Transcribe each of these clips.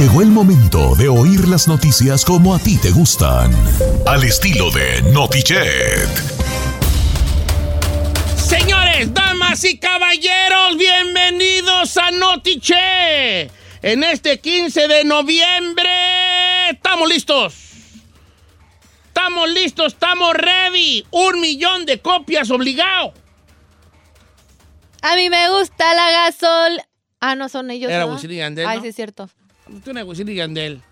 Llegó el momento de oír las noticias como a ti te gustan. Al estilo de Notichet. Señores, damas y caballeros, bienvenidos a Notiche. En este 15 de noviembre, estamos listos. Estamos listos, estamos ready. Un millón de copias obligado. A mí me gusta la gasol. Ah, no son ellos. Era ¿no? Wisin y Yandel, Ay, sí, es cierto. Tú eres Wisin y Yandel.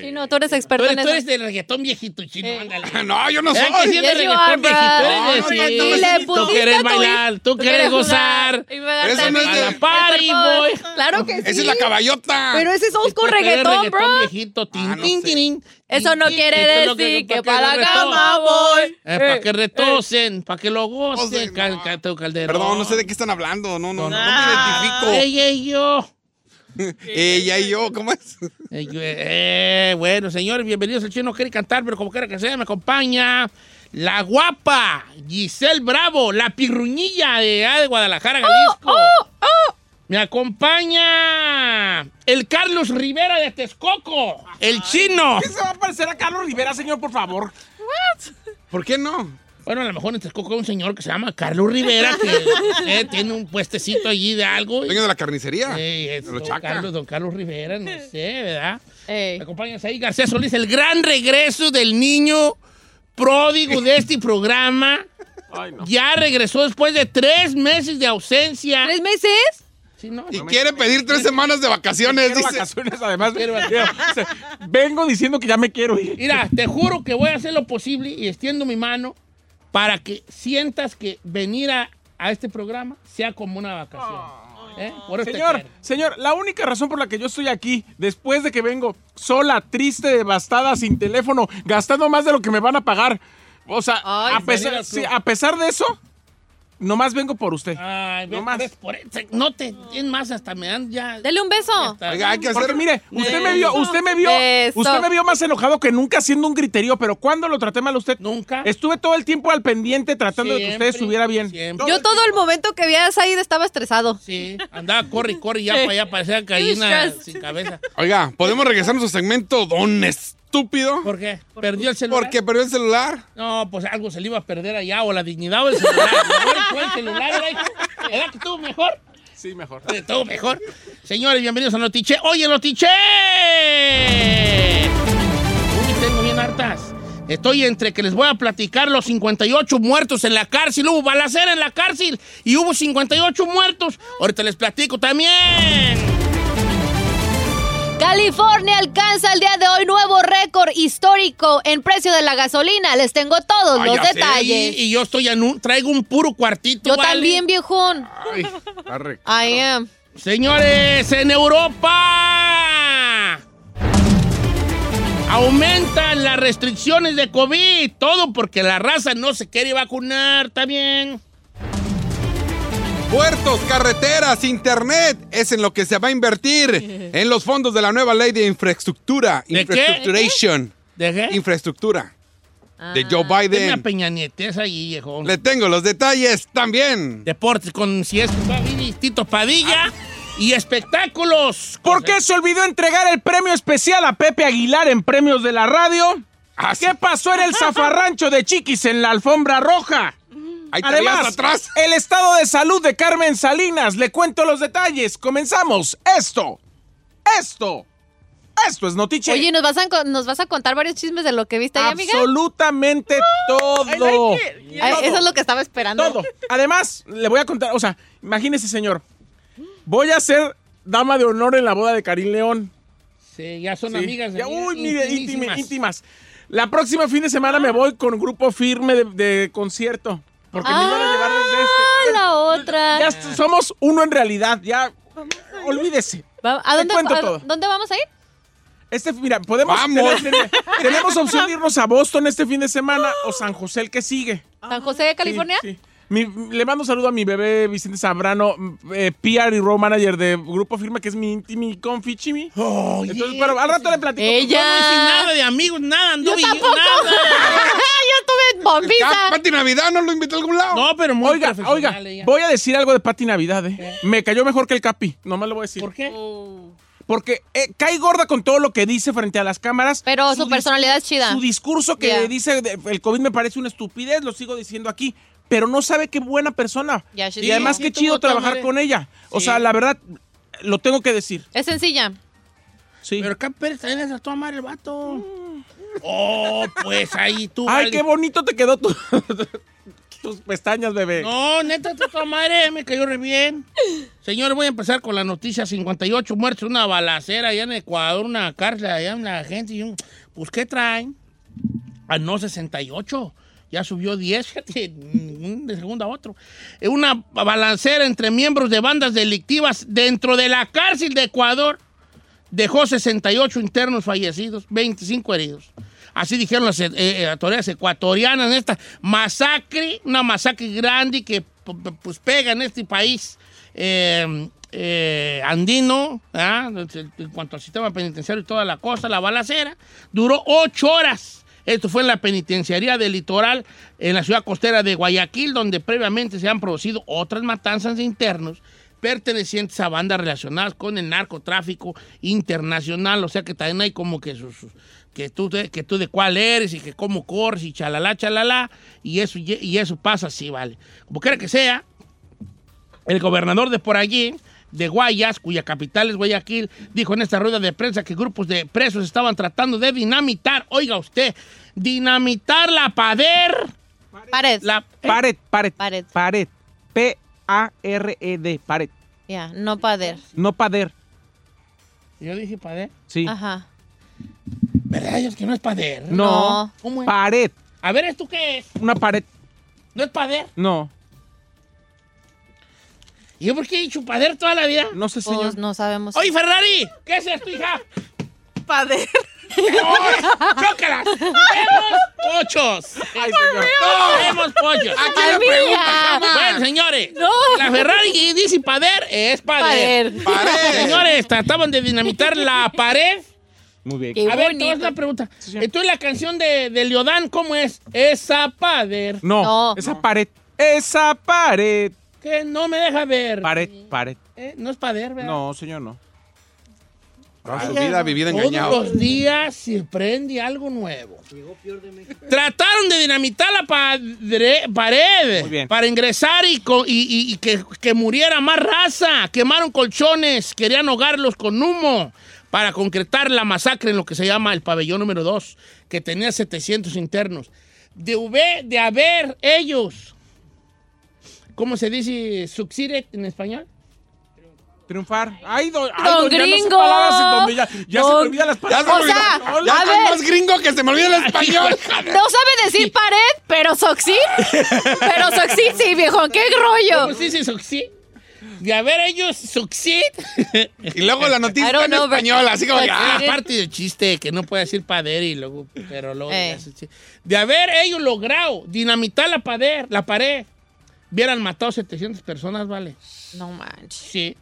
Sí, no, tú eres Tú experto eres, en tú eso. eres del reggaetón viejito chino, ándale. No, yo no ¿Eh? soy. Que sí Yes, you are, bro. eres sí. le Tú pusiste quieres tu- bailar, tú quieres gozar. Y me Eso no es A la party, boy. Claro que sí. Esa es la caballota. Pero ese es old school eres reggaetón, bro. viejito. Tin, Ah, no tin, sé. tin, Eso no tin, quiere tin, lo decir que pa' para la cama voy. Eh, para que retosen, para que lo gocen, cal, cal- calderón. Perdón, no sé de qué están hablando. No, no, no, no Ah, me Ella y yo. Ella y yo, ¿cómo es? Eh, eh, bueno, señores, bienvenidos. El chino no quiere cantar, pero como quiera que sea, me acompaña la guapa Giselle Bravo, la pirruñilla de, ah, de Guadalajara, Jalisco. Me acompaña el Carlos Rivera de Texcoco, el chino. ¿Qué se va a parecer a Carlos Rivera, señor, por favor? ¿Por qué no? Bueno, a lo mejor en Texcoco hay un señor que se llama Carlos Rivera, que eh, tiene un puestecito allí de algo. Dueño de la carnicería. Eh, es don, Chaca. Carlos, don Carlos Rivera, no sé, ¿verdad? Ey. Me acompañas ahí, García Solís, el gran regreso del niño pródigo de este programa. Ay, no. Ya regresó después de tres meses de ausencia. ¿Tres meses? Sí, no, Y no me- quiere pedir tres semanas de vacaciones, Quiero dice. vacaciones, además. Quiero vacaciones. O sea, Vengo diciendo que ya me quiero ir. Mira, te juro que voy a hacer lo posible y extiendo mi mano para que sientas que venir a, a este programa sea como una vacación. ¿Eh? Por eso te Señor, señor, la única razón por la que yo estoy aquí, después de que vengo sola, triste, devastada, sin teléfono, gastando más de lo que me van a pagar, o sea, Ay, a, pesar, María, tú. sí, a pesar de eso, nomás vengo por usted. Ay, No ves, más. ves, por eso, no te, es más, hasta me dan ya. Dale un beso. Oiga, hay que Porque hacer. mire, usted me vio, usted me vio, Beso. usted me vio más enojado que nunca haciendo un griterío, pero ¿cuándo lo traté mal a usted? Nunca. Estuve todo el tiempo al pendiente tratando de que usted estuviera bien. siempre. Yo todo el momento que vi a Said estaba estresado. Sí, andaba, corre y corre, ya para allá parecía gallina sin cabeza. Oiga, ¿podemos regresar a nuestro segmento, don estúpido? ¿Por qué? ¿Perdió el celular? Porque perdió el celular. No, pues algo se le iba a perder allá, o la dignidad o el celular. Fue el celular. ¿Verdad que estuvo mejor? Sí, mejor. Estuvo mejor. Señores, bienvenidos a Notiche. Oye, Notiche. Uy, tengo bien hartas. Estoy entre que les voy a platicar los 58 muertos en la cárcel. Hubo balacera en la cárcel y hubo 58 muertos. Ahorita les platico también. California alcanza el día de hoy nuevo récord histórico en precio de la gasolina. Les tengo todos Ah, los ya sé. detalles. Y, yo estoy en un, traigo un puro cuartito. Yo ¿vale? también, viejón. Ay, arre. I am. Señores, en Europa aumentan las restricciones de COVID. Todo porque la raza no se quiere vacunar. ¿Está bien? Puertos, carreteras, internet, es en lo que se va a invertir en los fondos de la nueva ley de infraestructura. ¿De? Infrastructuration. ¿De qué? Infraestructura. De Joe Tenme a Biden. Peña Nietes ahí, viejo. Le tengo los detalles también. Deportes con si es Tito Padilla. Y espectáculos. ¿Por qué se olvidó entregar el premio especial a Pepe Aguilar en premios de la radio? Ah, sí. ¿Qué pasó en el zafarrancho de Chiquis en la alfombra roja? Ahí te Además, atrás. el estado de salud de Carmen Salinas. Le cuento los detalles. Comenzamos. Esto. Esto. Esto es Notiche. Oye, ¿nos vas, a, co- ¿nos vas a contar varios chismes de lo que viste ahí, amiga? Absolutamente todo. Ay, Eso es lo que estaba esperando. Todo. Además, le voy a contar, o sea, imagínese, señor. Voy a ser dama de honor en la boda de Karim León. Sí, ya son Sí. amigas. Ya, amigas uy, mire, íntimas. íntimas. La próxima fin de semana me voy con grupo firme de, de concierto. Porque me iban a llevar desde Ah, este. la otra. Ya somos uno en realidad. Ya, olvídese. ¿A Te dónde, cuento a- todo. ¿Dónde vamos a ir? Este, mira, podemos Vamos. tener- tenemos opción de irnos a Boston este fin de semana o San José el que sigue. ¿San José de California? Sí, sí. Mi- le mando un saludo a mi bebé Vicente Zambrano, eh, PR y road manager de Grupo Firme, que es mi íntimo confi chimi. Oye, Entonces, pero al rato le platico. Ella. Yo no hice nada de amigos, nada, anduve Yo tampoco. nada. Yo estuve. Ah, Pati Navidad no lo invitó a algún lado. No, pero muy Oiga, profesional oiga, ella. voy a decir algo de Pati Navidad, ¿eh? Me cayó mejor que el Capi, nomás lo voy a decir. ¿Por qué? Porque eh, cae gorda con todo lo que dice frente a las cámaras. Pero su dis- personalidad es chida. Su discurso que Ya. dice de- el COVID me parece una estupidez, lo sigo diciendo aquí. Pero no sabe qué buena persona. Ya, y además qué chido trabajar con ella. O sea, la verdad, lo tengo que decir. Es sencilla. Sí. Pero acá Pérez también le trató a amar el vato. Oh, pues ahí tú. Ay, vale. qué bonito te quedó tu- tus pestañas, bebé. No, neta, a madre, me cayó re bien. Señor, voy a empezar con la noticia: 58 muertos, una balacera allá en Ecuador, una cárcel allá en la gente. Y un, pues, ¿qué traen? Ah, no, 68. Ya subió 10, fíjate, mm, de segundo a otro. Eh, Una balancera entre miembros de bandas delictivas dentro de la cárcel de Ecuador dejó 68 internos fallecidos, 25 heridos. Así dijeron las eh, eh, autoridades ecuatorianas en esta masacre, una masacre grande que pues pega en este país andino, ¿ah? en cuanto al sistema penitenciario y toda la cosa, la balacera, duró ocho horas. Esto fue en la penitenciaría del litoral, en la ciudad costera de Guayaquil, donde previamente se han producido otras matanzas de internos pertenecientes a bandas relacionadas con el narcotráfico internacional. O sea que también hay como que sus, que tú, de, que tú de cuál eres y que cómo corres y chalala, chalala. Y eso, y eso pasa así, vale. Como quiera que sea, el gobernador de por allí, de Guayas, cuya capital es Guayaquil, dijo en esta rueda de prensa que grupos de presos estaban tratando de dinamitar, oiga usted, dinamitar la pader. Pared. La, Pared, pared, Pared. pared. P-A-R-E-D, pared. Ya, no pader. No pader. Yo dije pader. Sí. Ajá. ¿Verdad? Es que no es pader. No. No. ¿Cómo es? Pared. A ver, ¿esto qué es? Una pared. ¿No es pader? No. ¿Y yo por qué he dicho pader toda la vida? No sé, señor. Pues no sabemos. Oye, Ferrari, ¿qué es esto, hija? Pader. ¡Ay, ¡Chócalas! ¡Vemos pochos! Ay, señor. ¡No! ¡Vemos pollos! ¿A quién le Amiga. preguntas, Bueno, señores, No. la Ferrari dice pader es pader. Pader. Pared. Señores, trataban de dinamitar la pared. Muy bien. Qué A ver, te voy a bonito. una pregunta. Entonces, la canción de, de Leodán, ¿cómo es? Esa pader. No, No. esa pared. Esa pared. Que no me deja ver. Pared, pared. Eh, No es pader, ¿verdad? No, señor, no. Toda su vida vivida Todos engañado. los días se prende algo nuevo. Trataron de dinamitar la padre- pared Muy bien. para ingresar y, co- y- y- y que, que muriera más raza. Quemaron colchones, querían ahogarlos con humo para concretar la masacre en lo que se llama el pabellón número 2, que tenía 700 internos. De, hube- de haber ellos, ¿cómo se dice? Succeeded en español. Triunfar. Ay, do- ay, Don no Gringo. donde ya, ya se me Don- olvidan las Ya palabras. se O sea. Ya a ver. más gringo que se me olvida el español. No sabe decir pared, pero soxit. Pero soxit sí, viejo. ¿Qué rollo? ¿Cómo se dice succeed? De haber ellos succeed. Y luego la noticia en know, español, así como que, ah, Era parte del chiste que no puede decir pader y luego, pero luego Eh. se- de haber ellos logrado dinamitar la pared, la pared, hubieran matado 700 personas, vale. No manches. Sí.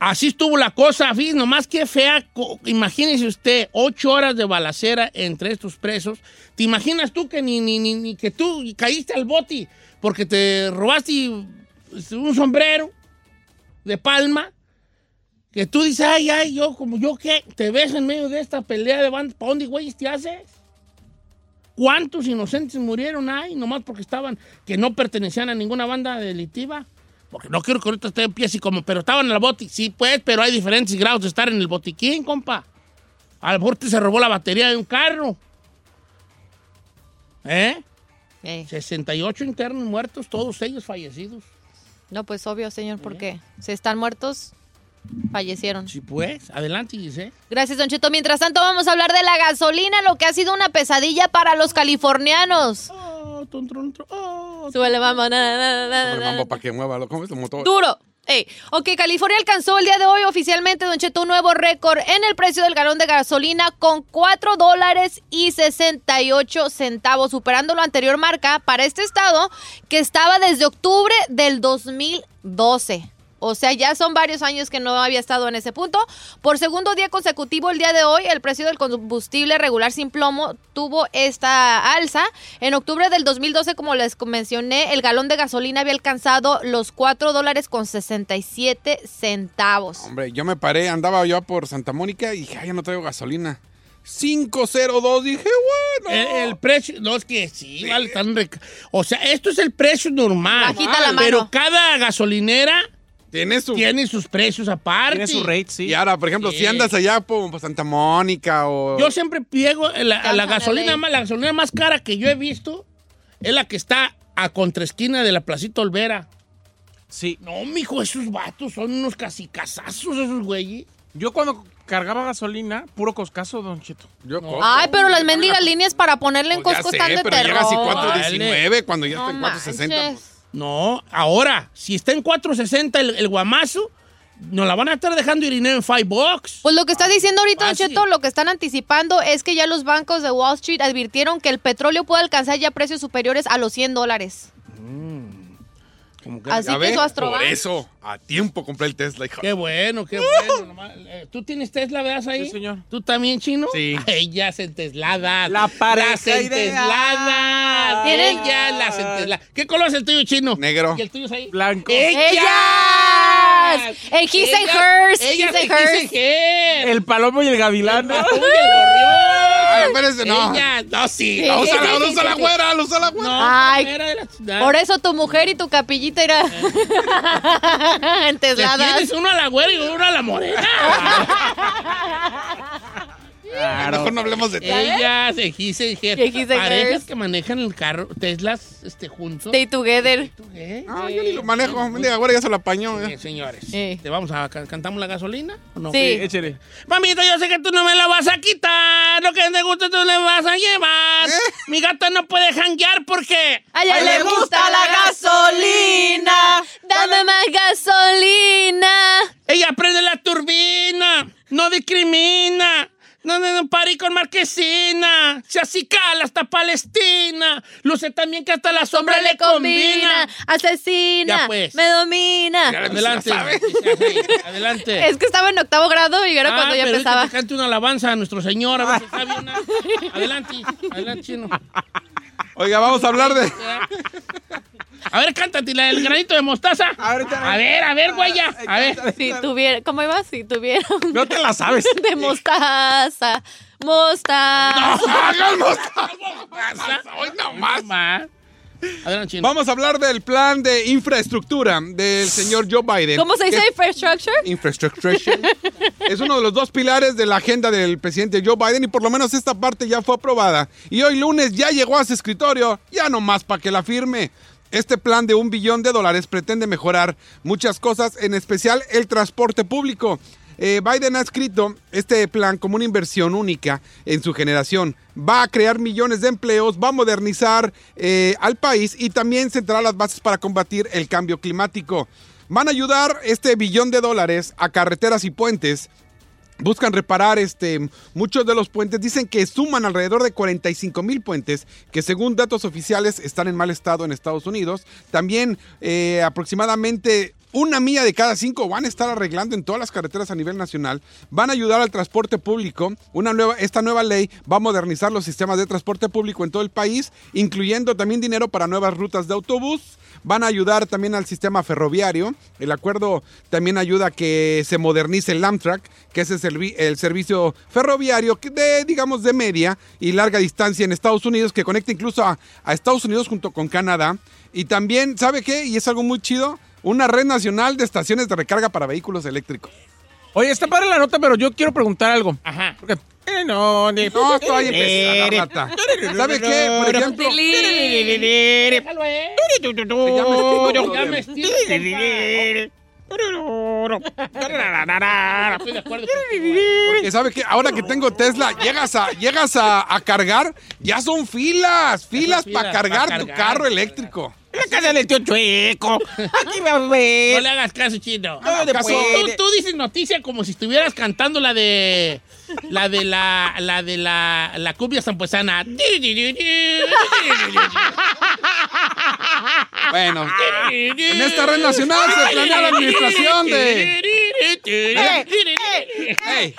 Así estuvo la cosa, fíjate, nomás que fea. Imagínese usted, ocho horas de balacera entre estos presos. ¿Te imaginas tú que ni, ni, ni, ni que tú caíste al boti porque te robaste un sombrero de palma? Que tú dices, ay, ay, yo, como yo qué, te ves en medio de esta pelea de bandas, ¿para dónde, güey, te haces? ¿Cuántos inocentes murieron ahí? Nomás porque estaban, que no pertenecían a ninguna banda delictiva. Porque no quiero que ahorita esté en pie así como, pero estaban en la botiquín. Sí, pues, pero hay diferentes grados de estar en el botiquín, compa. A lo mejor te se robó la batería de un carro. ¿Eh? Eh, 68 internos muertos, todos ellos fallecidos. No, pues obvio, señor, porque si están muertos, fallecieron. Sí, pues. Adelante, Giselle. Gracias, Don Cheto. Mientras tanto, vamos a hablar de la gasolina, lo que ha sido una pesadilla para los californianos. Oh, trun, oh. Súbele, mambo, para que mueva. ¿Cómo es el motor? Duro. Ey, Ok, California alcanzó el día de hoy oficialmente, Don Cheto, un nuevo récord en el precio del galón de gasolina con 4 dólares y 68 centavos, superando la anterior marca para este estado que estaba desde octubre del 2012. O sea, ya son varios años que no había estado en ese punto. Por segundo día consecutivo, el día de hoy, el precio del combustible regular sin plomo tuvo esta alza. En octubre del 2012, como les mencioné, el galón de gasolina había alcanzado los 4 dólares con 67 centavos. Hombre, yo me paré, andaba yo por Santa Mónica y dije, ay, ya no traigo gasolina. 502, dije, bueno. El, el precio, no es que sí, vale tan rec- O sea, esto es el precio normal. Bajita la mano. Pero cada gasolinera Tiene su... tiene sus precios aparte. Tiene su rate, sí. Y ahora, por ejemplo, Sí. si andas allá por, por Santa Mónica o... Yo siempre piego la, la la gasolina la gasolina más cara que yo he visto es la que está a contraesquina de la Placita Olvera. Sí. No, mijo, esos vatos son unos casi casazos esos güeyes. Yo cuando cargaba gasolina, puro coscazo, Don Cheto. Yo. Ay, pero las mendigas líneas para ponerle en Pues Costco están de pero terror. llega así Vale. 4.19 cuando ya No está en 4.60. No, ahora, si está en 460 el, el guamazo, nos la van a estar dejando ir en 5 bucks. Pues lo que está diciendo ahorita, Don. Cheto, lo que están anticipando es que ya los bancos de Wall Street advirtieron que el petróleo puede alcanzar ya precios superiores a los 100 dólares. Como que- Así que por eso, a tiempo compré el Tesla, hijo. Qué bueno, qué bueno. nomás, eh, ¿Tú tienes Tesla, veas ahí? Sí, señor. ¿Tú también, chino? Sí. Ellas en Tesladas. La pareja Las en ideal. Ellas las en Tesladas. ¿Qué color es el tuyo, chino? Negro. ¿Y el tuyo es ahí? Blanco. ¡Ellas! En His and Hers, Ellas His en and His Hers. and Hers. El palomo y el gavilán. ¿no? El batón y el gorrión. Ay, espérese, no. Ellas. No, sí. Sí. La usa, la, sí, la sí, usa la sí. güera, la usa la güera. No, Ay, era de la ciudad. Por eso tu mujer y tu capillita era en Te Tesladas. tienes uno a la güera y uno a la morena. Mejor no hablemos de. Ellas, Hers. En His and Parejas que manejan el carro, Teslas este, juntos. Stay together. ¿Eh? No, yo ni lo manejo. Güera ya se lo apañó. Bien, eh. señores. Sí. ¿Te vamos a can- cantamos la gasolina o no? Sí. Échele. Mamita, yo sé que tú no me la vas a quitar. Lo que te gusta tú le vas a llevar. Mi gata no puede janguear porque. A ella le gusta la gasolina. Dame más gasolina. Ella prende la turbina. No discrimina. No, no, no, parí con marquesina. Se acicala hasta Palestina. Luce también que hasta la sombra le combina. asesina, Ya, pues. me domina. Ya, Adelante. Sabe. Adelante. Es que estaba en octavo grado y era Ah, cuando ya pero empezaba. cante una alabanza a nuestro Señor. A ver si bien. ah. Adelante, adelante, chino. Oiga, vamos a hablar de... A ver, cántate la del granito de mostaza. Ahorita- A ver, a ver, güaya. A ver. Si tuviera, ¿cómo iba? Si tuviera No te la sabes. de mostaza, mostaza. ¡Hagan mostaza! Hoy no más. Adelante. Vamos a hablar del plan de infraestructura del señor Joe Biden. ¿Cómo se dice infrastructure? Infrastructure. es uno de los dos pilares de la agenda del presidente Joe Biden y por lo menos esta parte ya fue aprobada. Y hoy lunes ya llegó a su escritorio, ya nomás para que la firme. Este plan de un billón de dólares pretende mejorar muchas cosas, en especial el transporte público. Eh, Biden ha escrito este plan como una inversión única en su generación. Va a crear millones de empleos, va a modernizar eh, al país y también sentará las bases para combatir el cambio climático. Van a ayudar este billón de dólares a carreteras y puentes. Buscan reparar este, muchos de los puentes. Dicen que suman alrededor de 45 mil puentes que según datos oficiales están en mal estado en Estados Unidos. También eh, aproximadamente una milla de cada cinco van a estar arreglando en todas las carreteras a nivel nacional. Van a ayudar al transporte público. Una nueva, esta nueva ley va a modernizar los sistemas de transporte público en todo el país, incluyendo también dinero para nuevas rutas de autobús. Van a ayudar también al sistema ferroviario. El acuerdo también ayuda a que se modernice el Amtrak, que es el, servi- el servicio ferroviario de, digamos, de media y larga distancia en Estados Unidos, que conecta incluso a, a Estados Unidos junto con Canadá. Y también, ¿sabe qué? Y es algo muy chido, una red nacional de estaciones de recarga para vehículos eléctricos. Oye, está padre la nota, pero yo quiero preguntar algo. Ajá. Porque- eh, no, de- No, estoy empezando, rata. ¿Sabe qué? Por ejemplo, porque ¿sabe qué? Ahora que tengo Tesla, llegas a, llegas a, a cargar, ya son filas, filas filas para pa' cargar tu carro para La casa del tío Chueco. Aquí va a No ver. le hagas caso, chino. No, Caso- tú, tú dices noticia como si estuvieras cantando la de la de la la de la, la cumbia zampuesana. Bueno, en esta red nacional se planea la administración de... ¡Ey!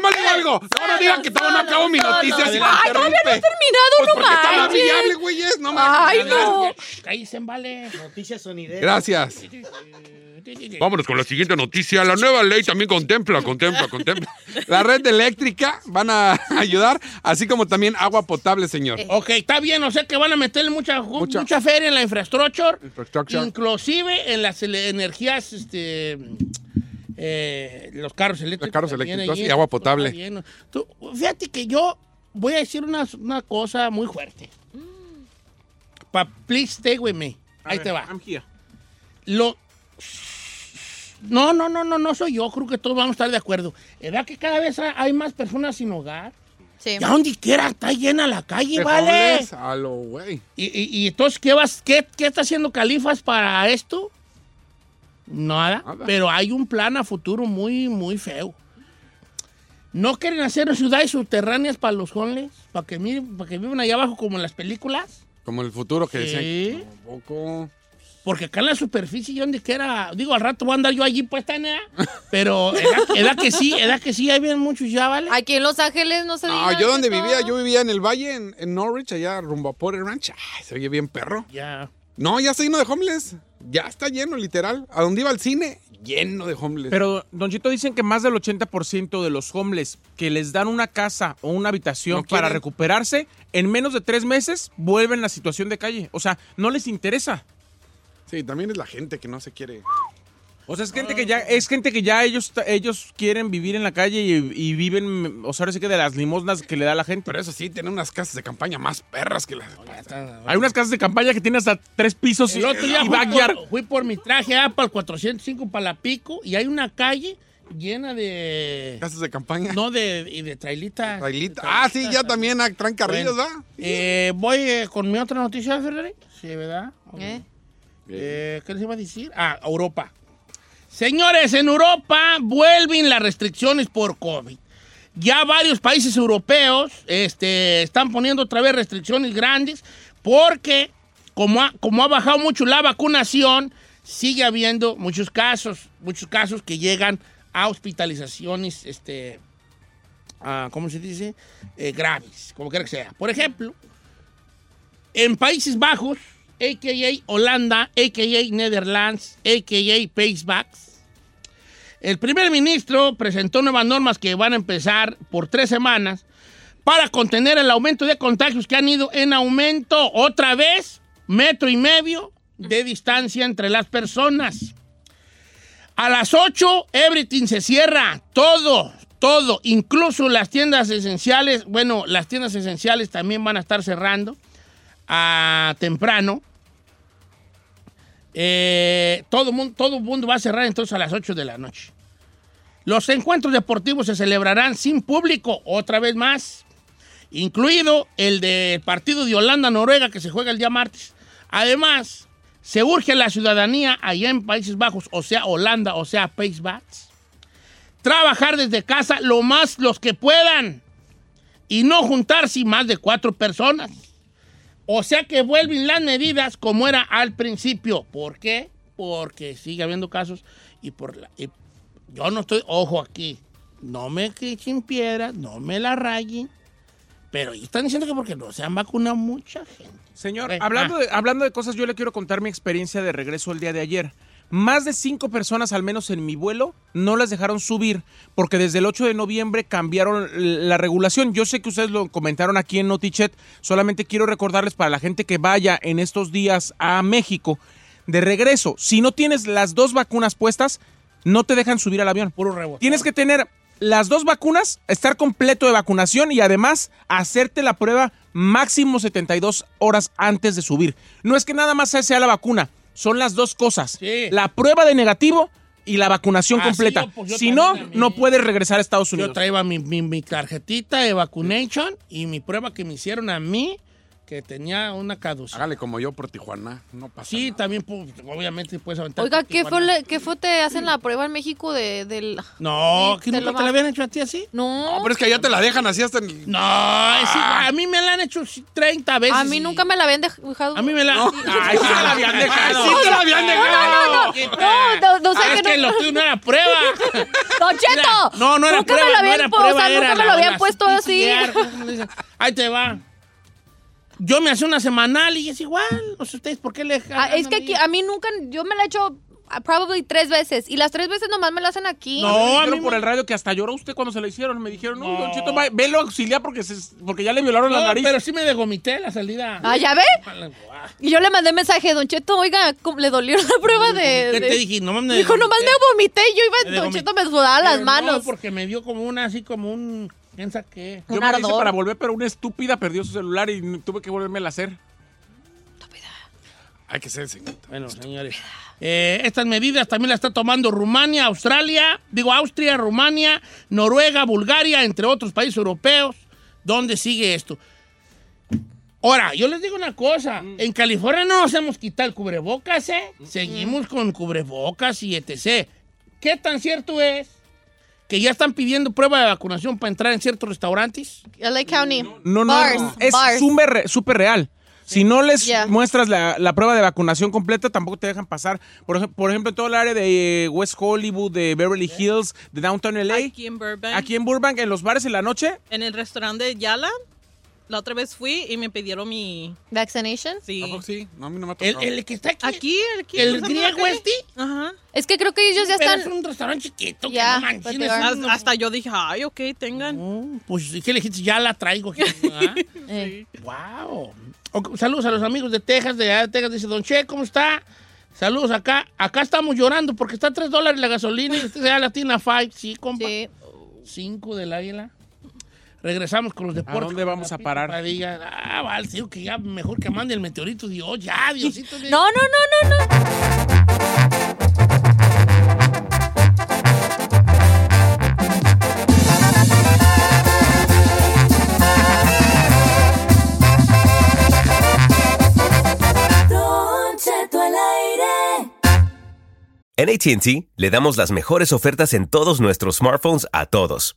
Nomás digo algo. No, no digan que todavía no acabo mi noticia. Ay, todavía no interrumpe. terminado, Pues no porque está más manches. viable, güeyes. No mames. Ay, no. Cállese, vale. Noticias sonideras. Gracias. Vámonos con la siguiente noticia. La nueva ley también contempla, contempla, contempla. La red eléctrica van a ayudar, así como también agua potable, señor. Ok, está bien, o sea que van a meterle mucha, Mucha. mucha, feria en la infraestructura, Infrastructure. inclusive en las energías, este, eh, los carros eléctricos. Los carros eléctricos y agua potable. Tú, fíjate que yo voy a decir una, una cosa muy fuerte. Pa, please stay with me. Ahí te va. I'm here. Lo... No, no, no, no, no soy yo. Creo que todos vamos a estar de acuerdo. ¿Verdad que cada vez ha- hay más personas sin hogar? Sí. Ya donde quiera está llena la calle, De ¿vale? A lo güey. ¿Y, y, y entonces ¿qué, vas, qué, qué está haciendo Califas para esto? Nada, Nada. Pero hay un plan a futuro muy, muy feo. ¿No quieren hacer ciudades subterráneas para los homeless? ¿Para que, miren- para que vivan allá abajo como en las películas? Como el futuro que decían. Sí. Un poco. Porque acá en la superficie, yo donde quiera, digo, al rato voy a andar yo allí puesta, ¿no? Pero, ¿edad, edad que sí? ¿Edad que sí? Ahí vienen muchos ya, ¿vale? Aquí en Los Ángeles no se No, diga yo donde vivía, yo vivía en el valle, en, en Norwich, allá rumbo a Potter Ranch. Ay, se oye bien perro. Ya. No, ya está lleno de homeless. Ya está lleno, literal. A donde iba al cine, lleno de homeless. Pero, Don Chito, dicen que más del 80% de los homeless que les dan una casa o una habitación No para recuperarse, en menos de tres meses vuelven a la situación de calle. O sea, no les interesa. Sí, también es la gente que no se quiere. O sea, es gente que ya, es gente que ya ellos, ellos quieren vivir en la calle y, y viven, o sea, ahora sí que de las limosnas que le da la gente. Pero eso sí, tienen unas casas de campaña más perras que las. Hay unas casas de campaña que tienen hasta tres pisos y, El otro día y fui backyard. por, fui por mi traje ah, para el 405 para la pico y hay una calle llena de... Casas de campaña. No, de, y de trailitas. Trailita. Ah, sí, ya también ah, traen carrillos, Bueno, ¿verdad? eh, voy eh, con mi otra noticia, Ferrari. Sí, ¿verdad? ¿Eh? Eh, ¿Qué les iba a decir? Ah, Europa. Señores, en Europa vuelven las restricciones por COVID. Ya varios países europeos este, están poniendo otra vez restricciones grandes porque como ha, como ha bajado mucho la vacunación, sigue habiendo muchos casos, muchos casos que llegan a hospitalizaciones, este, ¿cómo se dice? Eh, graves, como quiera que sea. Por ejemplo, en Países Bajos, a.k.a. Holanda, a.k.a. Netherlands, a.k.a. Países Bajos, el primer ministro presentó nuevas normas que van a empezar por tres semanas para contener el aumento de contagios que han ido en aumento otra vez, metro y medio de distancia entre las personas. A las 8, everything se cierra, todo, todo, incluso las tiendas esenciales, bueno, las tiendas esenciales también van a estar cerrando a temprano. Eh, todo, mundo, todo mundo va a cerrar entonces a las 8 de la noche. Los encuentros deportivos se celebrarán sin público, otra vez más, incluido el del partido de Holanda-Noruega que se juega el día martes. Además, se urge a la ciudadanía allá en Países Bajos, o sea, Holanda, o sea, Países Bajos, trabajar desde casa lo más los que puedan y no juntarse más de cuatro personas. O sea que vuelven las medidas como era al principio. ¿Por qué? porque sigue habiendo casos y por la, y yo no estoy, ojo aquí, no me echen piedras, no me la rayen, pero están diciendo que porque no se han vacunado mucha gente. Señor, hablando, ah. de, hablando de cosas, yo le quiero contar mi experiencia de regreso el día de ayer. Más de cinco personas, al menos en mi vuelo, no las dejaron subir porque desde el 8 de noviembre cambiaron la regulación. Yo sé que ustedes lo comentaron aquí en Notichet, solamente quiero recordarles para la gente que vaya en estos días a México de regreso, si no tienes las dos vacunas puestas, no te dejan subir al avión. Puro rebote. Tienes que tener las dos vacunas, estar completo de vacunación y además hacerte la prueba máximo 72 horas antes de subir. No es que nada más sea la vacuna, son las dos cosas. Sí. La prueba de negativo y la vacunación Ah, completa. yo, pues, yo si no, también, no puedes regresar a Estados Yo Unidos. traía mi, mi, mi tarjetita de vacunation y mi prueba que me hicieron a mí, que tenía una caducidad. Hágale como yo por Tijuana. No pasa Sí, nada. también, pues, obviamente, puedes aventar. Oiga, ¿qué fue, le- ¿qué fue te hacen la prueba en México de, del... No, Sí, ¿que te nunca te la habían hecho a ti así? No, No, pero es que allá te la dejan así hasta en... No, es igual. A mí me la han hecho 30 veces. a mí y- nunca me la habían dejado. A mí me la... Ay, sí te la habían dejado. Sí te la habían dejado. No, no, no sé Ah, que es que no- lo tuyo no era prueba. ¡Don Cheto! No, no era nunca prueba. me lo no habían era puesto, prueba, o sea, era nunca me la- lo habían puesto así. Ahí te va. Yo me hacía una semanal y es igual. No sé ustedes por qué le. Ah, es que aquí, a mí nunca, yo me la he hecho ah, probably tres veces y las tres veces nomás me la hacen aquí. No, Me a mí por me- el radio que hasta lloró usted cuando se la hicieron. Me dijeron, no, No. Don Cheto, va- velo auxiliar porque, se- porque ya le violaron la nariz. pero sí me degomité la salida. Ah, ¿ya ve? Y yo le mandé mensaje, Don Cheto, oiga, ¿cómo le dolió la prueba de...? ¿Qué te dije? No me Dijo, nomás me vomité, yo iba, Don. Cheto me sudaba las manos. No, porque me dio como una, así como un. ¿Quién sabe qué? Yo me la hice para volver, pero una estúpida perdió su celular y tuve que volverme a hacer. Hay que ser señor. Bueno, señores. eh, estas medidas también las está tomando Rumania, Australia, digo Austria, Rumania, Noruega, Bulgaria, entre otros países europeos. ¿Dónde sigue esto? Ahora, yo les digo una cosa. En California no nos hemos quitado el cubrebocas, ¿eh? Seguimos con cubrebocas y etc. ¿Qué tan cierto es que ya están pidiendo prueba de vacunación para entrar en ciertos restaurantes? LA County. No, no, Bars, no, es súper súper real. Si no les Yeah. muestras la, la prueba de vacunación completa, tampoco te dejan pasar. Por, ej- por ejemplo, en todo el área de eh, West Hollywood, de Beverly Hills, de Downtown LA, aquí, Aquí en Burbank, en Burbank, en los bares en la noche, en el restaurante de Yala, la otra vez fui y me pidieron mi... Vaccination. Sí. ¿A poco sí? No, a mí no me ha El, tocado. el que está aquí. Aquí. ¿El cruzando la griego este? Ajá. Es que creo que ellos ya Pero están... es un restaurante chiquito que Ya, no manches, but es they are. un- Hasta, hasta yo dije, ay, ok, tengan. No, pues, ¿qué le dijiste? Ya la traigo aquí. ¿ah? Eh, wow. Ok, Saludos a los amigos de Texas, de allá de Texas. Dice, Don Che, ¿cómo está? Saludos acá. Acá estamos llorando porque está a 3 dólares la gasolina y usted ya la tiene a 5. Sí, compa. sí. 5 del águila. Regresamos con los deportes. dónde vamos a parar? Ah, vale, digo que ya mejor que mande el meteorito Dios. Ya, Diosito. No, no, no, no, no. En ATT le damos las mejores ofertas en todos nuestros smartphones a todos.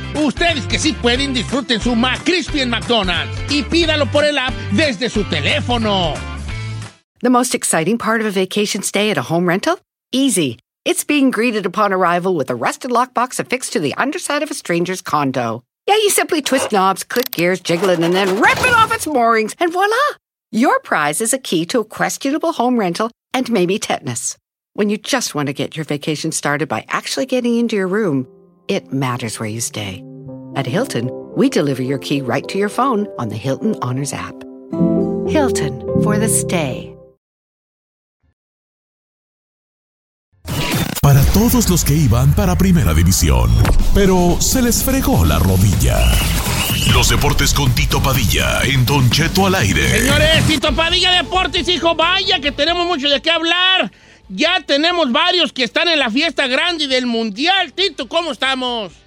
Ustedes que sí pueden, disfruten su McCrispy en McDonald's y pídalo por el app desde su teléfono. The most exciting part of a vacation stay at a home rental? Easy. It's being greeted upon arrival with a rusted lockbox affixed to the underside of a stranger's condo. Yeah, you simply twist knobs, click gears, jiggle it, and then rip it off its moorings, and voila! Your prize is a key to a questionable home rental and maybe tetanus. When you just want to get your vacation started by actually getting into your room, it matters where you stay. At Hilton, we deliver your key right to your phone on the Hilton Honors app. Hilton for the stay. Para todos los que iban para Primera División, pero se les fregó la rodilla. Los deportes con Tito Padilla en Don Cheto al aire. Señores, Tito Padilla Deportes, hijo, vaya que tenemos mucho de qué hablar. Ya tenemos varios que están en la fiesta grande del Mundial. Tito, ¿cómo estamos?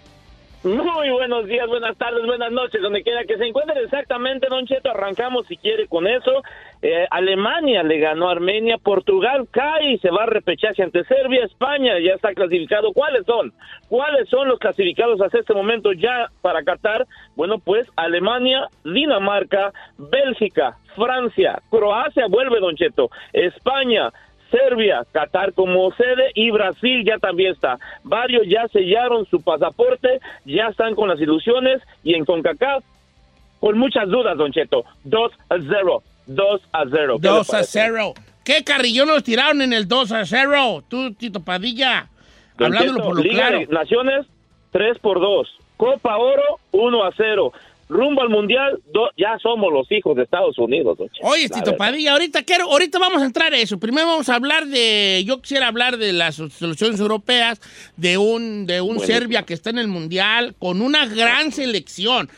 Muy buenos días, buenas tardes, buenas noches, donde quiera que se encuentren exactamente, Don Cheto, arrancamos si quiere con eso. Eh, Alemania le ganó a Armenia, Portugal cae y se va a repechaje ante Serbia, España ya está clasificado. ¿Cuáles son? ¿Cuáles son los clasificados hasta este momento ya para Qatar? Bueno, pues Alemania, Dinamarca, Bélgica, Francia, Croacia vuelve, Don Cheto, España, Serbia, Qatar como sede y Brasil ya también está. Varios ya sellaron su pasaporte, ya están con las ilusiones y en CONCACAF con muchas dudas, Don Cheto. 2 a 0. 2 a 0. ¿Qué le 2 a parece? 0. ¿Qué carrillón nos tiraron en el 2 a 0? Tú, Tito Padilla. Don Hablándolo Cheto, por lo Liga claro. de Naciones 3 por 2. Copa Oro 1 a 0. Rumbo al Mundial, do- ya somos los hijos de Estados Unidos. Oye, La Tito. Padilla, ahorita quiero, ahorita vamos a entrar a eso. Primero vamos a hablar de, yo quisiera hablar de las soluciones europeas, de un, de un Bueno. Serbia que está en el mundial con una gran selección.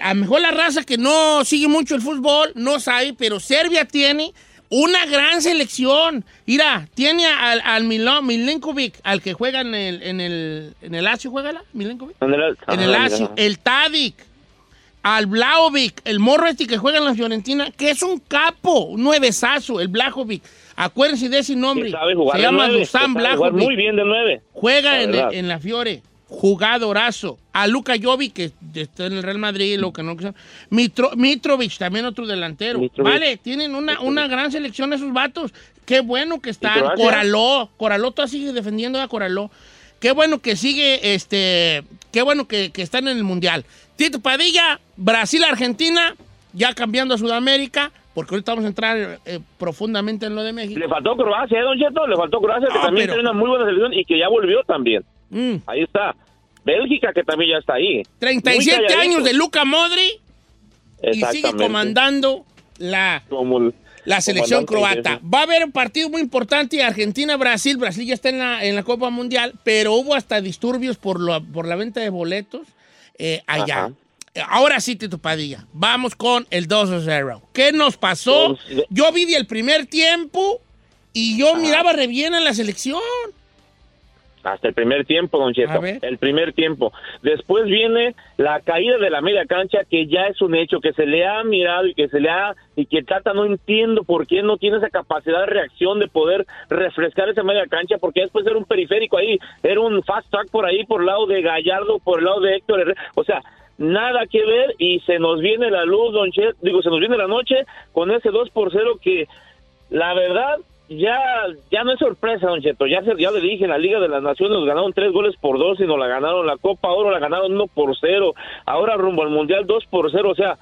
A lo mejor la raza que no sigue mucho el fútbol no sabe, pero Serbia tiene una gran selección. Mira, tiene al, al Milo- Milenkovic, al que juega en el, en el, en el Lazio, ¿juega la? Milenkovic. En el, En el Lazio, el Tadic, al Blaovic, el morro este que juega en la Fiorentina, que es un capo, un nuevesazo, el Blajovic. Acuérdense de ese nombre. Que sabe jugar Se llama Dusan Blajovic. muy bien de nueve. Juega en, la Fiore. Jugadorazo. A Luka Jovic, que está en el Real Madrid, lo que no. que sea. Mitro- Mitrovic, también otro delantero. Mitrovic. Vale, tienen una, una gran selección esos vatos. Qué bueno que están. Coraló. Coraló todavía sigue defendiendo a Coraló. Qué bueno que sigue, este, qué bueno que, que están en el Mundial. Tito Padilla, Brasil-Argentina, ya cambiando a Sudamérica, porque ahorita vamos a entrar eh, profundamente en lo de México. Le faltó Croacia, ¿eh, Don Cheto? Le faltó Croacia, que Ah, también pero- tiene una muy buena selección y que ya volvió también. Mm. Ahí está. Bélgica, que también ya está ahí. 37 Muy calladito. años de Luca Modri y sigue comandando la, Como el- la selección croata. Va a haber un partido muy importante Argentina-Brasil. Brasil ya está en la, en la Copa Mundial, pero hubo hasta disturbios por, lo- por la venta de boletos eh, allá. Ajá. Ahora sí, Tito Padilla, vamos con el 2 a 0. ¿Qué nos pasó? Yo vi el primer tiempo y yo miraba re bien a la selección. Hasta el primer tiempo, Don Cheto. El primer tiempo. Después viene la caída de la media cancha, que ya es un hecho, que se le ha mirado y que se le ha. y que Tata no entiendo por qué no tiene esa capacidad de reacción de poder refrescar esa media cancha, porque después era un periférico ahí, era un fast track por ahí, por el lado de Gallardo, por el lado de Héctor Herrera. O sea. Nada que ver y se nos viene la luz, Don Cheto, digo, se nos viene la noche con ese 2 por 0 que la verdad, ya, ya no es sorpresa, Don Cheto. Ya, se- ya le dije, la Liga de las Naciones ganaron tres goles por dos y nos la ganaron. La Copa Oro la ganaron uno por cero. Ahora rumbo al Mundial dos por cero. O sea,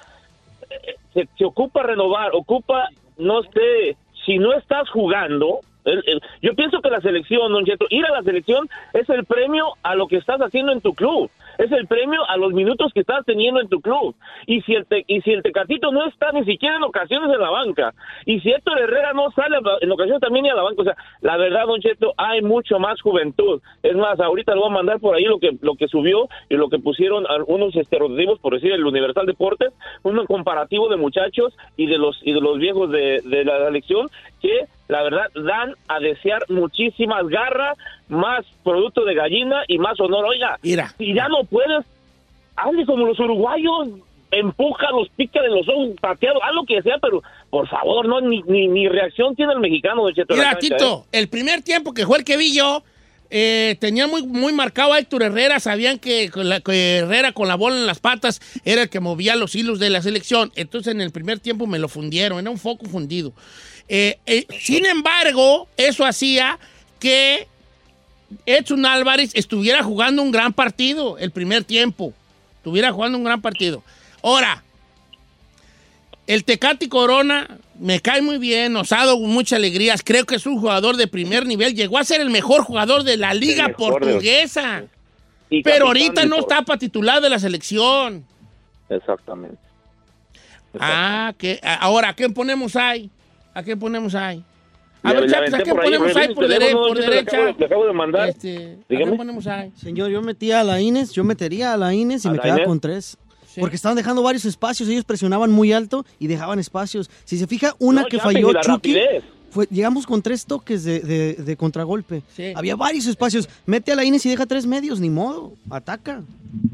eh, se, se ocupa renovar, ocupa, no sé, si no estás jugando. El- el- yo pienso que la selección, Don Cheto, ir a la selección es el premio a lo que estás haciendo en tu club. Es el premio a los minutos que estás teniendo en tu club. Y si el, te- y si el Tecatito no está ni siquiera en ocasiones en la banca, y si Héctor Herrera no sale en ocasiones también ni a la banca, o sea, la verdad, Don Cheto, hay mucho más juventud. Es más, ahorita lo voy a mandar por ahí lo que, lo que subió y lo que pusieron algunos estereotipos, por decir, el Universal Deportes, un comparativo de muchachos y de los, y de los viejos de, de la selección que la verdad dan a desear muchísimas garras, más producto de gallina y más honor. Oiga, Mira. si ya no puedes, hazle como los uruguayos, empuja los pica de los ojos, pateado, haz lo que sea, pero por favor, no, ni, ni, ni reacción tiene el mexicano, Don Cheto, Mira, cancha, Tito, ¿eh? el primer tiempo que fue el que vi yo, eh, tenía muy, muy marcado a Héctor Herrera, sabían que, la- que Herrera con la bola en las patas era el que movía los hilos de la selección. Entonces en el primer tiempo me lo fundieron, era un foco fundido. Eh, eh, sin embargo, eso hacía que Edson Álvarez estuviera jugando un gran partido el primer tiempo. Estuviera jugando un gran partido. Ahora, el Tecati Corona me cae muy bien, nos ha dado muchas alegrías. Creo que es un jugador de primer nivel. Llegó a ser el mejor jugador de la liga portuguesa. Pero ahorita no está para titular de la selección. Exactamente. Ah, que ahora, ¿a quién ponemos ahí? ¿A quién ponemos ahí? A ver, Chapis, ¿a ahí, ponemos ahí por, dere- teléfono, por derecha? acabo- le acabo de mandar. Este, ¿A quién ponemos ahí? Señor, yo metía a la Ines, yo metería a la Ines y ¿A me quedaba con tres. Porque estaban dejando varios espacios, ellos presionaban muy alto y dejaban espacios. Si se fija, una No, que falló Chucky, fue, llegamos con tres toques de, de- de contragolpe. Sí. Había varios espacios. Mete a la Ines y deja tres medios, ni modo. Ataca.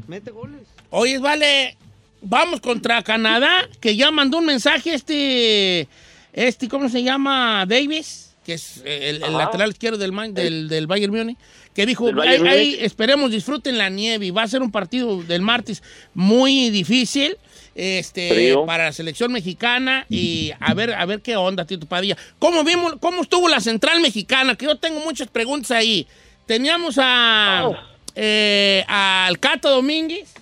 Mete goles. Oye, vale, vamos contra Canadá, que ya mandó un mensaje este, este, ¿cómo se llama? Davis, que es el, el lateral izquierdo del, del, del Bayern Múnich, que dijo, "Ahí- ahí Múnich". esperemos disfruten la nieve va a ser un partido del martes muy difícil. Este, Frío. para la selección mexicana y a ver, a ver qué onda, Tito Padilla. ¿Cómo vimos, cómo estuvo la central mexicana? Que yo tengo muchas preguntas ahí. Teníamos a, Oh. eh, al Cata Domínguez,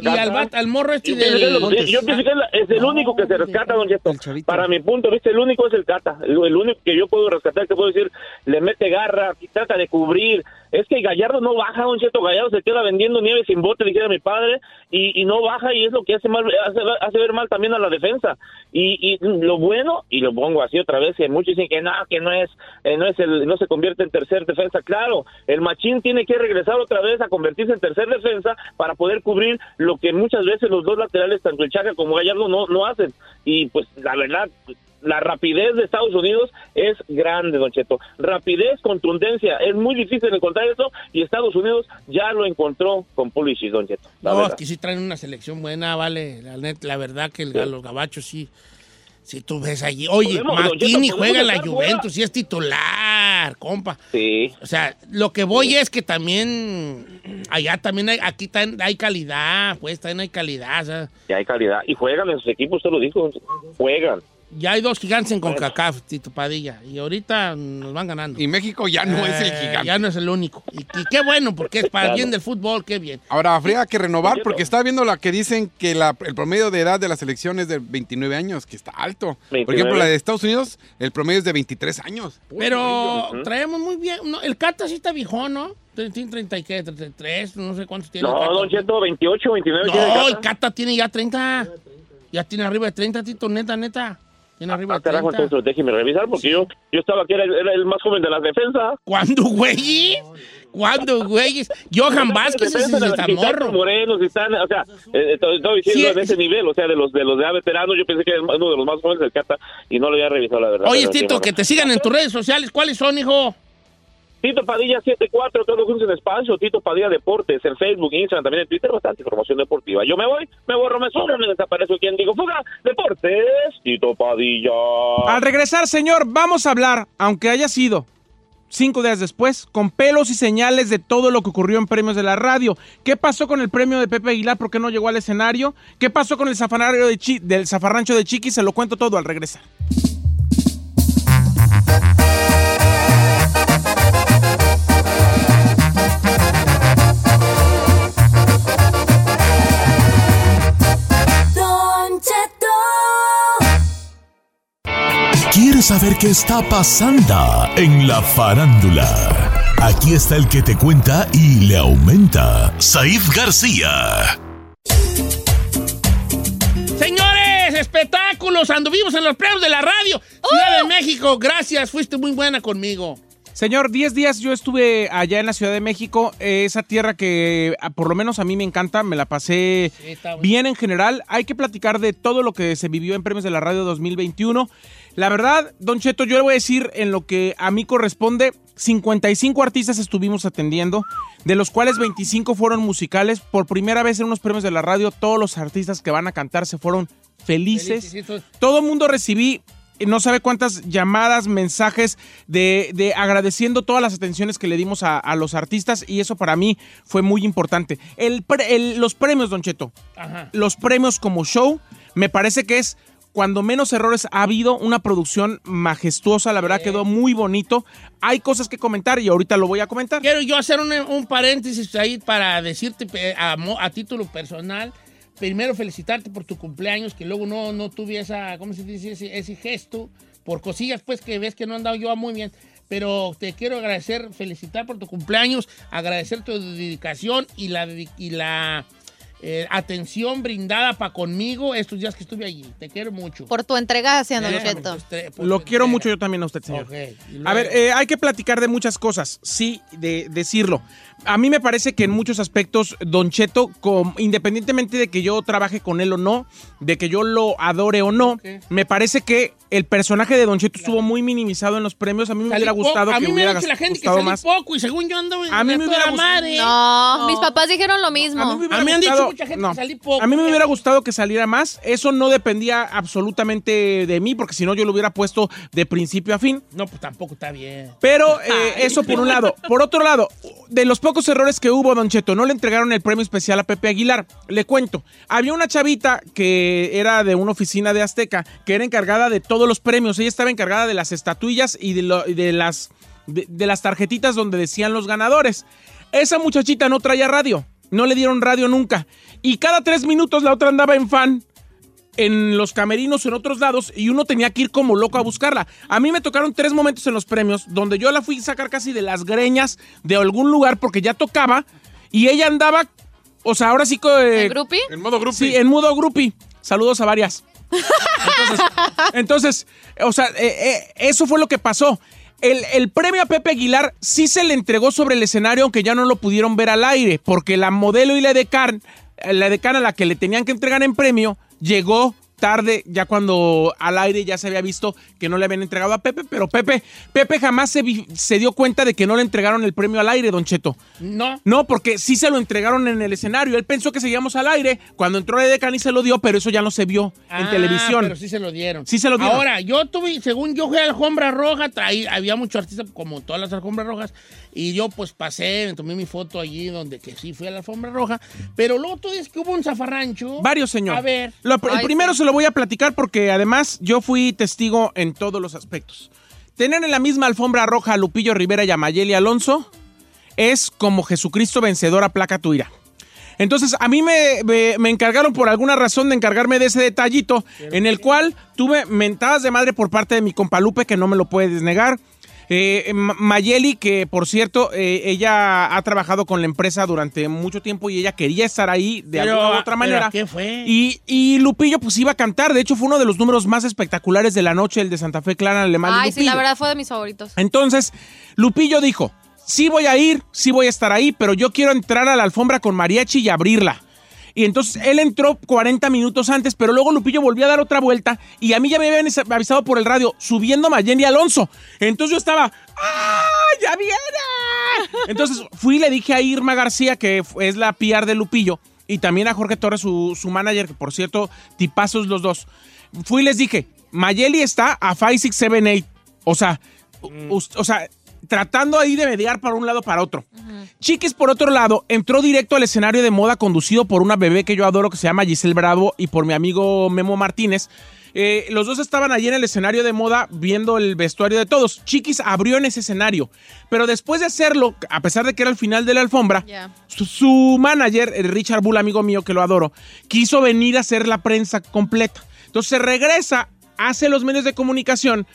y al, bat- al morro este Yo pienso que es yo pienso que es, la- es el único que se rescata, don Cheto. Para mi punto de vista, el único es el Cata. El, el único que yo puedo rescatar, que puedo decir, le mete garra, y trata de cubrir. Es que Gallardo no baja, don Cheto. Gallardo se queda vendiendo nieve sin bote, dijera mi padre, y, y no baja, y es lo que hace, mal, hace, hace ver mal también a la defensa. Y, y lo bueno, y lo pongo así otra vez, que muchos dicen que no, que no es, eh, no es el, no se convierte en tercer defensa. Claro, el machín tiene que regresar otra vez a convertirse en tercer defensa para poder cubrir lo que muchas veces los dos laterales, tanto el Chaca como Gallardo, no, no hacen. Y pues la verdad, la rapidez de Estados Unidos es grande, Don Cheto. Rapidez, contundencia, es muy difícil encontrar eso y Estados Unidos ya lo encontró con Pulisic, Don Cheto. No, verdad. aquí sí traen una selección buena, vale. La, net- la verdad que el- los gabachos sí. Si tú ves allí. Oye, Podemos, Martini Cheto, juega en la Juventus y es titular, compa. Sí. O sea, lo que voy es que también allá también hay, aquí también hay calidad, pues también hay calidad. o sea, Ya hay calidad. Y juegan en sus equipos, usted lo Cheto. juegan. Ya hay dos gigantes en CONCACAF, Tito Padilla, y ahorita nos van ganando. Y México ya no es el Eh, gigante. Ya no es el único. Y, y qué bueno, porque es para el bien del fútbol, qué bien. Ahora, habría que renovar porque está viendo la que dicen que la- el promedio de edad de la selección es de 29 años, que está alto. Por 29. ejemplo, la de Estados Unidos, el promedio es de 23 años. Pero traemos muy bien. no, el Cata sí está viejón, ¿no? Tiene 30 y qué, 33, no sé cuántos tiene. el No, Cata. Don Cheto, 28, 29. tiene No, el Cata. Cata tiene ya 30. Ya tiene arriba de 30, Tito, neta, neta. Tiene arriba Ah, carajo, 30. entonces déjeme revisar porque yo, yo estaba que era, el- era el más joven de las defensas. ¿Cuándo, güey? ¿Cuándo, güey? Johan Vázquez es el tamorro. morenos, están, o sea, eh, estoy, estoy diciendo Sí, de ese nivel, o sea, de los de los de veteranos, yo pensé que era uno de los más jóvenes del Cata y no lo había revisado, la verdad. Oye, sí, Tito, que te sigan en tus redes sociales. ¿Cuáles son, hijo? Tito Padilla 74, todos juntos en espacio, Tito Padilla Deportes, en Facebook, Instagram, también en Twitter, bastante información deportiva. Yo me voy, me borro, me sobro, me desaparezco. ¿Quién digo? Fuga, Deportes, Tito Padilla. Al regresar, señor, vamos a hablar, aunque haya sido cinco días después, con pelos y señales de todo lo que ocurrió en premios de la radio. ¿Qué pasó con el premio de Pepe Aguilar? ¿Por qué no llegó al escenario? ¿Qué pasó con el zafarrancho de, Chi- del zafarrancho de Chiqui? Se lo cuento todo al regresar. Saber qué está pasando en la farándula? Aquí está el que te cuenta y le aumenta, Saif García. Señores, espectáculos, anduvimos en los premios de la radio. Ciudad de México, gracias, fuiste muy buena conmigo. Señor, 10 días yo estuve allá en la Ciudad de México, eh, esa tierra que ah, por lo menos a mí me encanta, me la pasé Sí, bien en general. Hay que platicar de todo lo que se vivió en Premios de la Radio 2021. La verdad, Don Cheto, yo le voy a decir en lo que a mí corresponde, 55 artistas estuvimos atendiendo, de los cuales 25 fueron musicales. Por primera vez en unos Premios de la Radio, todos los artistas que van a cantar se fueron felices. Todo el mundo recibí no sabe cuántas llamadas, mensajes de, de agradeciendo todas las atenciones que le dimos a, a los artistas y eso para mí fue muy importante. El, pre- el- los premios, Don Cheto, Ajá. los premios como show, me parece que es cuando menos errores ha habido, una producción majestuosa, la verdad quedó muy bonito. Hay cosas que comentar y ahorita lo voy a comentar. Quiero yo hacer un, un paréntesis ahí para decirte a, a título personal. Primero felicitarte por tu cumpleaños, que luego no, no tuve esa, ¿cómo se dice? Ese, ese gesto, por cosillas pues que ves que no han dado yo muy bien. Pero te quiero agradecer, felicitar por tu cumpleaños, agradecer tu dedicación y la, y la eh, atención brindada para conmigo estos días que estuve allí. Te quiero mucho. Por tu entrega hacia Don Eh, Lo quiero entrega. mucho yo también a usted, señor. A ver, eh, hay que platicar de muchas cosas, sí, de decirlo. A mí me parece que en muchos aspectos, Don Cheto, independientemente de que yo trabaje con él o no, de que yo lo adore o no, me parece que el personaje de Don Cheto estuvo muy minimizado en los premios. A mí me Salí hubiera gustado a que mí me ha dicho la gente que salí más. poco y según yo ando A mí me hubiera gustado- madre. No, mis papás dijeron lo mismo. A mí me, hubiera A mí me han dicho gustado- mucha gente no. que salí poco. A mí me hubiera gustado que saliera más. Eso no dependía absolutamente de mí, porque si no yo lo hubiera puesto de principio a fin. No, pues tampoco está bien. Pero eh, eso por un lado. Por otro lado, de los pocos errores que hubo, Don Cheto, no le entregaron el premio especial a Pepe Aguilar. Le cuento, había una chavita que era de una oficina de Azteca, que era encargada de todos los premios. Ella estaba encargada de las estatuillas y de, las, de las tarjetitas donde decían los ganadores. Esa muchachita no traía radio. No le dieron radio nunca. Y cada tres minutos la otra andaba en fan en los camerinos o en otros lados y uno tenía que ir como loco a buscarla. A mí me tocaron tres momentos en los premios donde yo la fui a sacar casi de las greñas de algún lugar porque ya tocaba y ella andaba, o sea, ahora sí que... ¿El groupie? En modo grupo. Sí, en modo grupi. Saludos a varias. Entonces, entonces, o sea, eh, eh, eso fue lo que pasó. El, el premio a Pepe Aguilar sí se le entregó sobre el escenario, aunque ya no lo pudieron ver al aire, porque la modelo y la decán, la decana a la que le tenían que entregar en premio, llegó tarde, ya cuando al aire ya se había visto que no le habían entregado a Pepe, pero Pepe, Pepe jamás se, vi- se dio cuenta de que no le entregaron el premio al aire, Don Cheto. No. No, porque sí se lo entregaron en el escenario. Él pensó que seguíamos al aire. Cuando entró la Decan y se lo dio, pero eso ya no se vio en Ah, televisión. Pero sí se lo dieron. Sí se lo dieron. Ahora, yo tuve, según yo fui a la alfombra roja, traí, había muchos artistas como todas las alfombras rojas, y yo pues pasé, me tomé mi foto allí donde que sí fui a la alfombra roja, pero luego tú dices que hubo un zafarrancho. Varios, señor. A ver. Lo- el Ay, primero sí. se lo voy a platicar porque además yo fui testigo en todos los aspectos. Tener en la misma alfombra roja a Lupillo Rivera y a Mayeli Alonso es como Jesucristo vencedor a placa tuya. Entonces, a mí me, me- me encargaron por alguna razón de encargarme de ese detallito, en el cual tuve mentadas de madre por parte de mi compa Lupe, que no me lo puedes negar. Eh, Ma- Mayeli, que por cierto, eh, ella ha trabajado con la empresa durante mucho tiempo y ella quería estar ahí de Pero, alguna u otra ¿pero manera. qué fue? Y, y Lupillo pues iba a cantar. De hecho, fue uno de los números más espectaculares de la noche, el de Santa Fe Clan Alemán. y Ay, sí, la verdad fue de mis favoritos. Entonces, Lupillo dijo, sí voy a ir, sí voy a estar ahí, pero yo quiero entrar a la alfombra con mariachi y abrirla. Y entonces él entró 40 minutos antes, pero luego Lupillo volvió a dar otra vuelta y a mí ya me habían avisado por el radio, subiendo Mayeni Alonso. Entonces yo estaba, ¡ah, ya viene! Entonces fui y le dije a Irma García, que es la PR de Lupillo, y también a Jorge Torres, su, su manager, que por cierto, tipazos los dos. Fui y les dije, Mayeli está a 5678. O sea, us- o sea, tratando ahí de mediar para un lado para otro. Chiquis, por otro lado, entró directo al escenario de moda conducido por una bebé que yo adoro que se llama Giselle Bravo y por mi amigo Memo Martínez. Eh, los dos estaban allí en el escenario de moda viendo el vestuario de todos. Chiquis abrió en ese escenario, pero después de hacerlo, a pesar de que era el final de la alfombra, su, su manager, el Richard Bull, amigo mío que lo adoro, quiso venir a hacer la prensa completa. Entonces se regresa, hace los medios de comunicación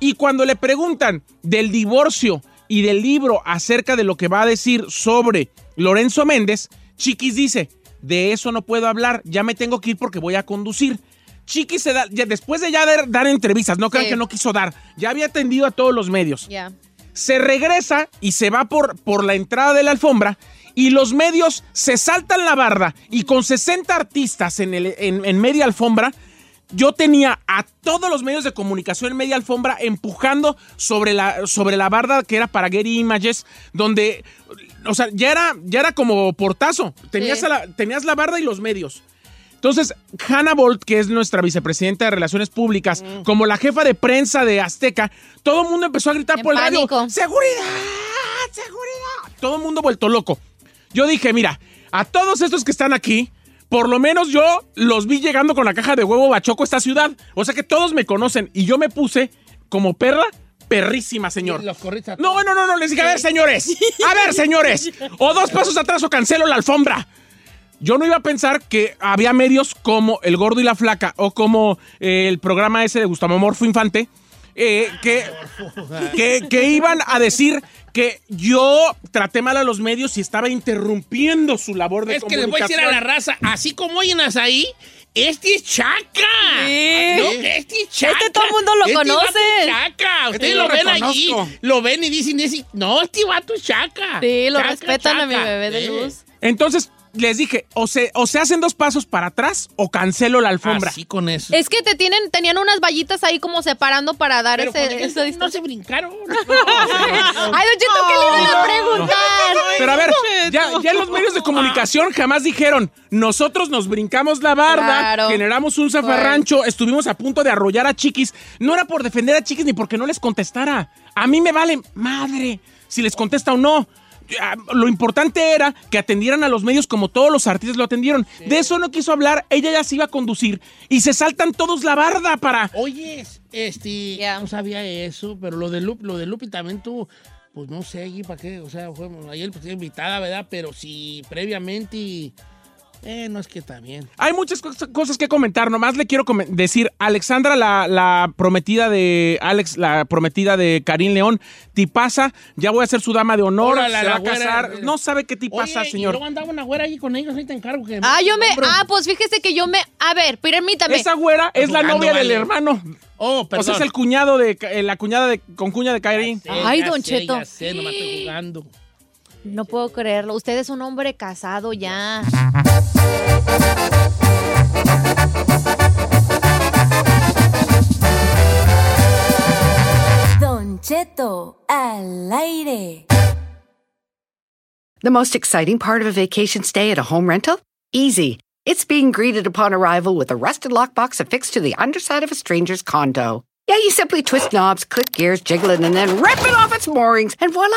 y cuando le preguntan del divorcio y del libro acerca de lo que va a decir sobre Lorenzo Méndez, Chiquis dice, de eso no puedo hablar, ya me tengo que ir porque voy a conducir. Chiquis se da, ya después de ya dar, dar entrevistas, no crean Sí. que no quiso dar, ya había atendido a todos los medios se regresa y se va por, por la entrada de la alfombra y los medios se saltan la barda y con 60 artistas en, el, en, en media alfombra, yo tenía a todos los medios de comunicación en media alfombra empujando sobre la, sobre la barda que era para Getty Images, donde, o sea, ya era, ya era como portazo. Tenías, Sí. la, tenías la barda y los medios. Entonces, Hannah Bolt, que es nuestra vicepresidenta de Relaciones Públicas, como la jefa de prensa de Azteca, todo el mundo empezó a gritar En por el radio. ¡Seguridad! ¡Seguridad! Todo el mundo vuelto loco. Yo dije, mira, a todos estos que están aquí, por lo menos yo los vi llegando con la caja de huevo bachoco a esta ciudad. O sea que todos me conocen y yo me puse como perra, perrísima, señor. Los No, no, no, no, les dije, a ver, señores, a ver, señores, o dos pasos atrás o cancelo la alfombra. Yo no iba a pensar que había medios como El Gordo y la Flaca o como eh, el programa ese de Gustavo Morfo Infante eh, que, que, que iban a decir que yo traté mal a los medios y estaba interrumpiendo su labor de Es que les voy a decir a la raza, así como oyen ahí, este es Chaca. Sí. No, este es Chaca. Este todo el mundo lo Este conoce. es Chaca. Ustedes Este lo lo ven allí, lo ven y dicen, no, este vato es Chaca. Sí, lo Chaca, respetan a mi bebé de Sí. luz. Entonces les dije, o se, o se hacen dos pasos para atrás o cancelo la alfombra. Así con eso. Es que te tienen, tenían unas vallitas ahí como separando para dar Pero ese, eso no distancia. se brincaron. Ay, Don Cheto, ¿qué le iban a preguntar? Pero a ver, ya, ya en los medios de comunicación jamás dijeron, nosotros nos brincamos la barda, Claro. generamos un zafarrancho, estuvimos a punto de arrollar a Chiquis. No era por defender a Chiquis ni porque no les contestara. A mí me vale madre si les contesta o no. Ya, Lo importante era que atendieran a los medios como todos los artistas lo atendieron. De eso no quiso hablar, ella ya se iba a conducir y se saltan todos la barda para... Oye, este, Ya. no sabía eso, pero lo de Lupi, lo de Lupi también tú, pues no sé, allí para qué, o sea, fue ayer pues invitada, ¿verdad? Pero si previamente, eh, no es que también. Hay muchas cos- cosas que comentar. Nomás le quiero decir, Alexandra, la, la prometida de Alex, la prometida de Karim León, tipaza, ya voy a ser su dama de honor, Órale, se la va a güera. casar. No sabe qué tipaza, Oye, señor. luego andaba una güera ahí con ellos, ahí te encargo que... Ah, yo me. Ah, pues fíjese que yo me. A ver, permítame. Esa güera es la jugando, novia del hermano. Oh, O perdón. sea, es el cuñado de, eh, la cuñada de, con cuña de Karim. Ay, Don sé, Cheto. Ya sé, nomás estoy jugando. No puedo creerlo. Usted es un hombre casado ya. Don Cheto al aire. The most exciting part of a vacation stay at a home rental? Easy. It's being greeted upon arrival with a rusted lockbox affixed to the underside of a stranger's condo. Yeah, you simply twist knobs, click gears, jiggle it, and then rip it off its moorings, and voila!